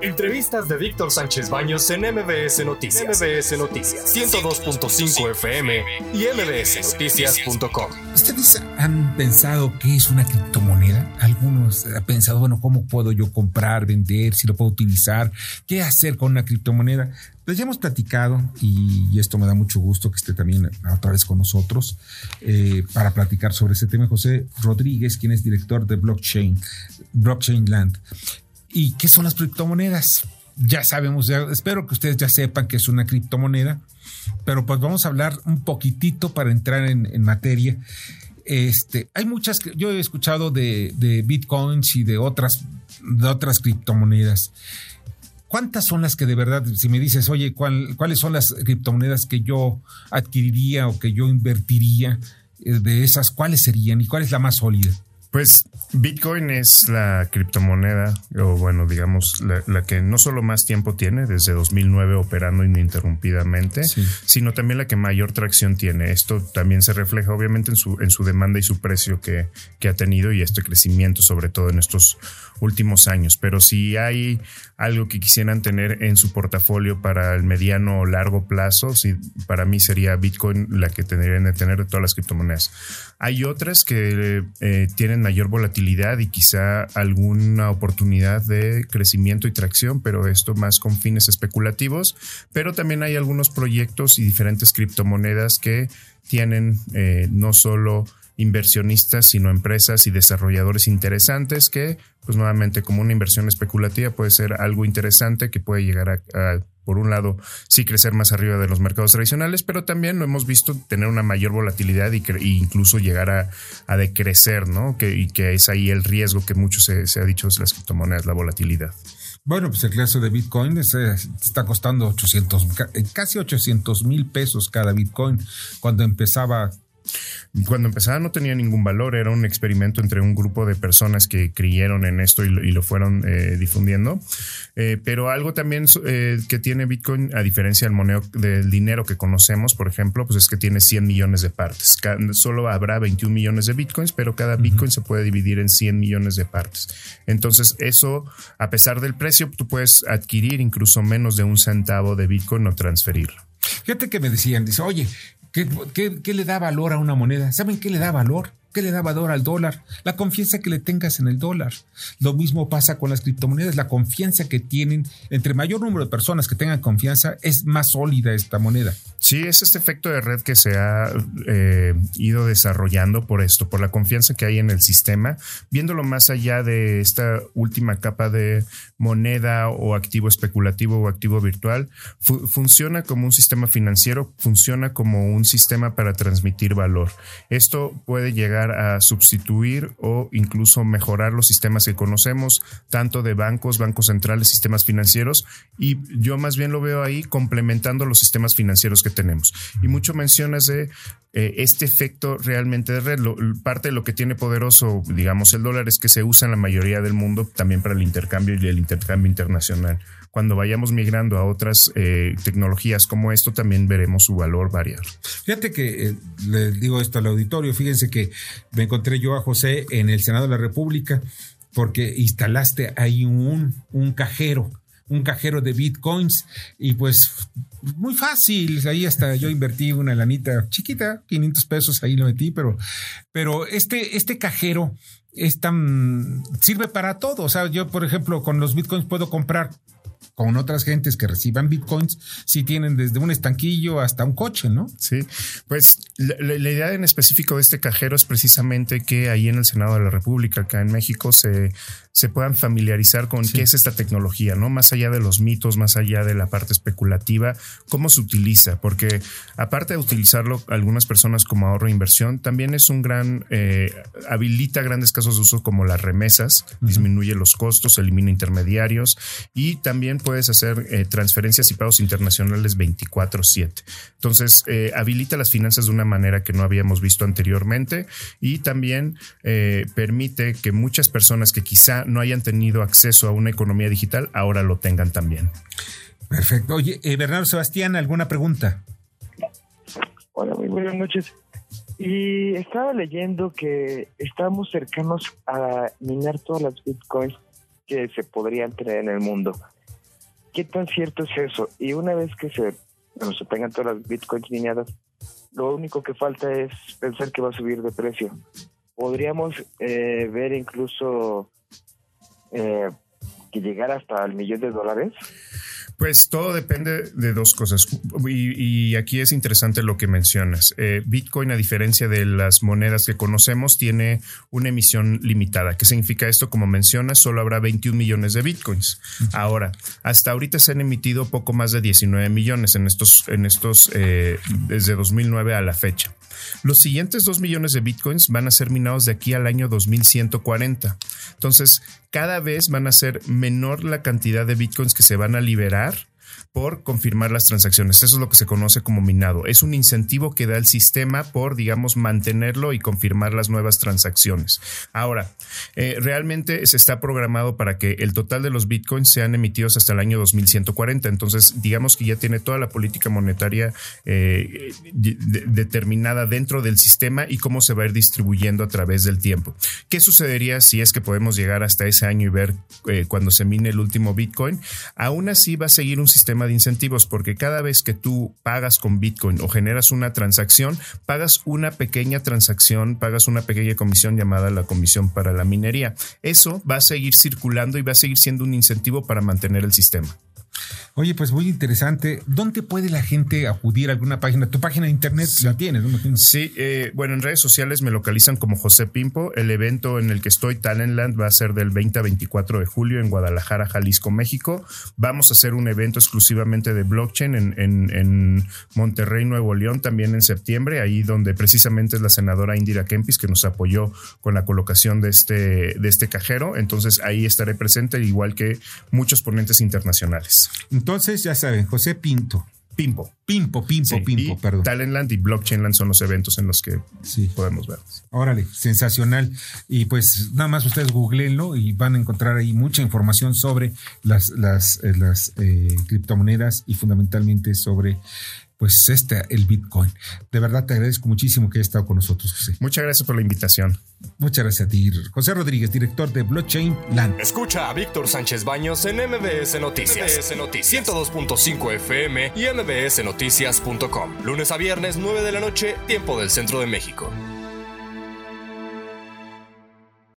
Entrevistas de Víctor Sánchez Baños en MBS Noticias. MBS Noticias 102.5 FM y mbsnoticias.com. ¿Ustedes han pensado qué es una criptomoneda? Algunos han pensado, bueno, ¿cómo puedo yo comprar, vender, si lo puedo utilizar? ¿Qué hacer con una criptomoneda? Pues ya hemos platicado y esto me da mucho gusto que esté también otra vez con nosotros eh, para platicar sobre ese tema. José Rodríguez, quien es director de Blockchain, Blockchain Land. ¿Y qué son las criptomonedas? Ya sabemos, espero que ustedes ya sepan que es una criptomoneda, pero pues vamos a hablar un poquitito para entrar en, materia. Este, hay muchas, yo he escuchado de, bitcoins y de otras, de otras criptomonedas. ¿Cuántas son las que de verdad, si me dices, oye, ¿cuáles son las criptomonedas que yo adquiriría o que yo invertiría eh, de esas? ¿Cuáles serían y cuál es la más sólida? Pues Bitcoin es la criptomoneda, o bueno, digamos, la, que no solo más tiempo tiene, desde 2009 operando ininterrumpidamente, sino también la que mayor tracción tiene. Esto también se refleja obviamente en su, en su demanda y su precio que, que ha tenido y este crecimiento, sobre todo en estos últimos años. Pero si hay algo que quisieran tener en su portafolio para el mediano o largo plazo, sí, para mí sería Bitcoin la que tendrían de tener de todas las criptomonedas. Hay otras que eh, tienen mayor volatilidad y quizá alguna oportunidad de crecimiento y tracción, pero esto más con fines especulativos. Pero también hay algunos proyectos y diferentes criptomonedas que tienen eh, no solo inversionistas, sino empresas y desarrolladores interesantes que, pues nuevamente, como una inversión especulativa puede ser algo interesante que puede llegar a, por un lado, sí crecer más arriba de los mercados tradicionales, pero también lo hemos visto tener una mayor volatilidad y, incluso llegar a, decrecer, ¿no? Que, y que es ahí el riesgo que mucho se, ha dicho de las criptomonedas, la volatilidad. Bueno, pues el caso de Bitcoin está costando 800, casi 800 mil pesos cada Bitcoin. Cuando empezaba cuando empezaba no tenía ningún valor, era un experimento entre un grupo de personas que creyeron en esto y lo, fueron eh, difundiendo. Eh, pero algo también eh, que tiene Bitcoin, a diferencia del, moneo, del dinero que conocemos, por ejemplo, pues es que tiene 100 millones de partes. solo habrá 21 millones de Bitcoins, pero cada Bitcoin se puede dividir en 100 millones de partes. Entonces, eso, a pesar del precio, tú puedes adquirir incluso menos de un centavo de Bitcoin o transferirlo. Fíjate que me decían, dice, oye, ¿Qué, le da valor a una moneda? ¿Saben qué le da valor? ¿Qué le da valor al dólar? La confianza que le tengas en el dólar. Lo mismo pasa con las criptomonedas. La confianza que tienen, entre mayor número de personas que tengan confianza, es más sólida esta moneda. Sí, es este efecto de red que se ha eh, ido desarrollando por esto, por la confianza que hay en el sistema, viéndolo más allá de esta última capa de moneda o activo especulativo o activo virtual, funciona como un sistema financiero, funciona como un sistema para transmitir valor. Esto puede llegar a sustituir o incluso mejorar los sistemas que conocemos, tanto de bancos, bancos centrales, sistemas financieros, y yo más bien lo veo ahí complementando los sistemas financieros que tenemos. Y mucho mencionas de eh, este efecto realmente de red. parte de lo que tiene poderoso, digamos, el dólar es que se usa en la mayoría del mundo también para el intercambio y el intercambio internacional. Cuando vayamos migrando a otras eh, tecnologías como esto, también veremos su valor variar. Fíjate que eh, le digo esto al auditorio, fíjense que me encontré yo a José en el Senado de la República porque instalaste ahí un, un cajero un cajero de bitcoins y pues muy fácil. Ahí hasta yo invertí una lanita chiquita, 500 pesos, ahí lo metí, pero, pero este, este cajero es tan, sirve para todo. O sea, yo, por ejemplo, con los bitcoins puedo comprar con otras gentes que reciban bitcoins, si tienen desde un estanquillo hasta un coche, ¿no? Sí, pues la, idea en específico de este cajero es precisamente que ahí en el Senado de la República, acá en México, se, se puedan familiarizar con qué es esta tecnología, ¿no? Más allá de los mitos, más allá de la parte especulativa, cómo se utiliza, porque aparte de utilizarlo algunas personas como ahorro e inversión, también es un gran, eh, habilita grandes casos de uso como las remesas, disminuye los costos, elimina intermediarios y también puedes hacer eh, transferencias y pagos internacionales 24/7. Entonces, eh, habilita las finanzas de una manera que no habíamos visto anteriormente y también eh, permite que muchas personas que quizá no hayan tenido acceso a una economía digital ahora lo tengan también. Perfecto. Oye, Bernardo Sebastián, ¿alguna pregunta? Hola, muy buenas noches. Y estaba leyendo que estamos cercanos a minar todas las bitcoins que se podrían tener en el mundo. ¿Qué tan cierto es eso? Y una vez que se, bueno, se tengan todas las bitcoins lineadas, lo único que falta es pensar que va a subir de precio. Podríamos eh, ver incluso eh, que llegar hasta el millón de dólares. Pues todo depende de dos cosas. Y, aquí es interesante lo que mencionas. Eh, Bitcoin, a diferencia de las monedas que conocemos, tiene una emisión limitada. ¿Qué significa esto? Como mencionas, solo habrá 21 millones de Bitcoins. Ahora, hasta ahorita se han emitido poco más de 19 millones en estos, en estos eh, desde 2009 a la fecha. Los siguientes 2 millones de bitcoins van a ser minados de aquí al año 2140. Entonces, cada vez van a ser menor la cantidad de bitcoins que se van a liberar por confirmar las transacciones. Eso es lo que se conoce como minado. Es un incentivo que da el sistema por, digamos, mantenerlo y confirmar las nuevas transacciones. Ahora, eh, realmente se está programado para que el total de los bitcoins sean emitidos hasta el año 2140. Entonces, digamos que ya tiene toda la política monetaria eh, determinada dentro del sistema y cómo se va a ir distribuyendo a través del tiempo. ¿Qué sucedería si es que podemos llegar hasta ese año y ver eh, cuando se mine el último bitcoin? Aún así va a seguir un sistema de incentivos, porque cada vez que tú pagas con Bitcoin o generas una transacción, pagas una pequeña transacción, pagas una pequeña comisión llamada la comisión para la minería. Eso va a seguir circulando y va a seguir siendo un incentivo para mantener el sistema. Oye, pues muy interesante. ¿Dónde puede la gente acudir a alguna página? Tu página de internet la tienes, ¿no? Sí, eh, bueno, en redes sociales me localizan como José Pimpo. El evento en el que estoy, Talentland, va a ser del 20 a 24 de julio en Guadalajara, Jalisco, México. Vamos a hacer un evento exclusivamente de blockchain en, en, Monterrey, Nuevo León, también en septiembre, ahí donde precisamente es la senadora Indira Kempis que nos apoyó con la colocación de este, de este cajero. Entonces ahí estaré presente, igual que muchos ponentes internacionales. Entonces, ya saben, José Pinto. Pimpo. Pimpo, Pimpo, Pimpo, perdón. Talentland y Blockchainland son los eventos en los que sí. podemos ver. Órale, sensacional. Y pues nada más ustedes googleenlo y van a encontrar ahí mucha información sobre las, las, eh, las eh, criptomonedas y fundamentalmente sobre pues este, el Bitcoin. De verdad te agradezco muchísimo que hayas estado con nosotros, José. Muchas gracias por la invitación. Muchas gracias a ti, José Rodríguez, director de Blockchain Land. Escucha a Víctor Sánchez Baños en MBS Noticias. MBS Noticias 102.5 FM y MBSNoticias.com. Lunes a viernes, 9 de la noche, tiempo del centro de México.